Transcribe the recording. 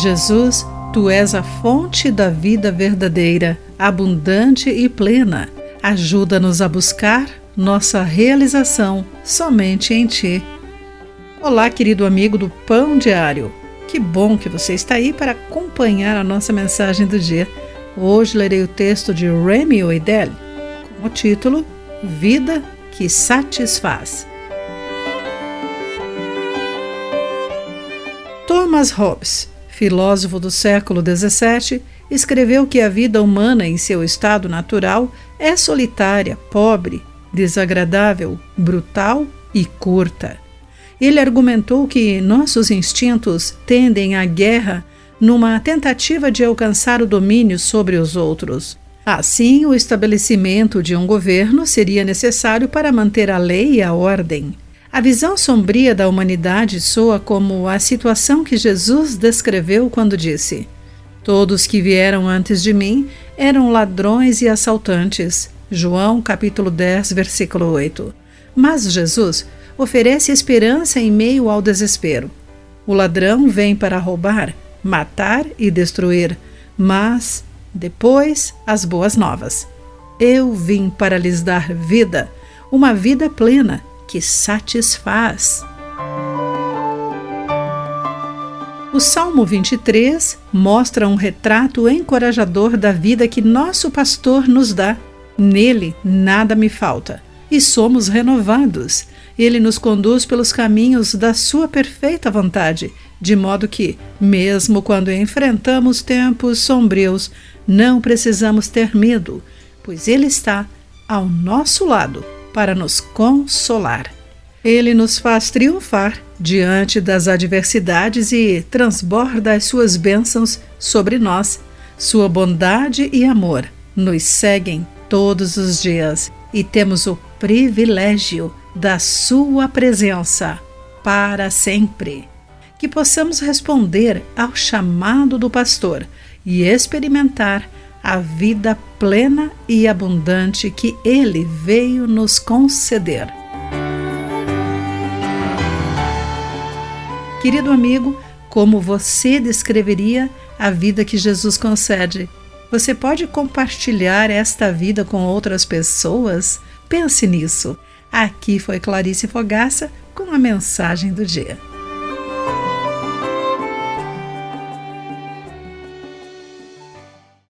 Jesus, tu és a fonte da vida verdadeira, abundante e plena. Ajuda-nos a buscar nossa realização somente em Ti. Olá, querido amigo do Pão Diário. Que bom que você está aí para acompanhar a nossa mensagem do dia. Hoje lerei o texto de Remy Oidel com o título Vida que Satisfaz. Thomas Hobbes filósofo do século XVII, escreveu que a vida humana em seu estado natural é solitária, pobre, desagradável, brutal e curta. Ele argumentou que nossos instintos tendem à guerra numa tentativa de alcançar o domínio sobre os outros. Assim, o estabelecimento de um governo seria necessário para manter a lei e a ordem. A visão sombria da humanidade soa como a situação que Jesus descreveu quando disse: Todos que vieram antes de mim eram ladrões e assaltantes. João capítulo 10, versículo 8. Mas Jesus oferece esperança em meio ao desespero. O ladrão vem para roubar, matar e destruir, mas depois as boas novas. Eu vim para lhes dar vida, uma vida plena que satisfaz. O Salmo 23 mostra um retrato encorajador da vida que nosso pastor nos dá. Nele nada me falta e somos renovados. Ele nos conduz pelos caminhos da sua perfeita vontade, de modo que, mesmo quando enfrentamos tempos sombrios, não precisamos ter medo, pois Ele está ao nosso lado para nos consolar. Ele nos faz triunfar diante das adversidades e transborda as suas bênçãos sobre nós. Sua bondade e amor nos seguem todos os dias e temos o privilégio da Sua presença para sempre. Que possamos responder ao chamado do pastor e experimentar a vida plena e abundante que Ele veio nos conceder. Querido amigo, como você descreveria a vida que Jesus concede? Você pode compartilhar esta vida com outras pessoas? Pense nisso. Aqui foi Clarice Fogaça com a mensagem do dia.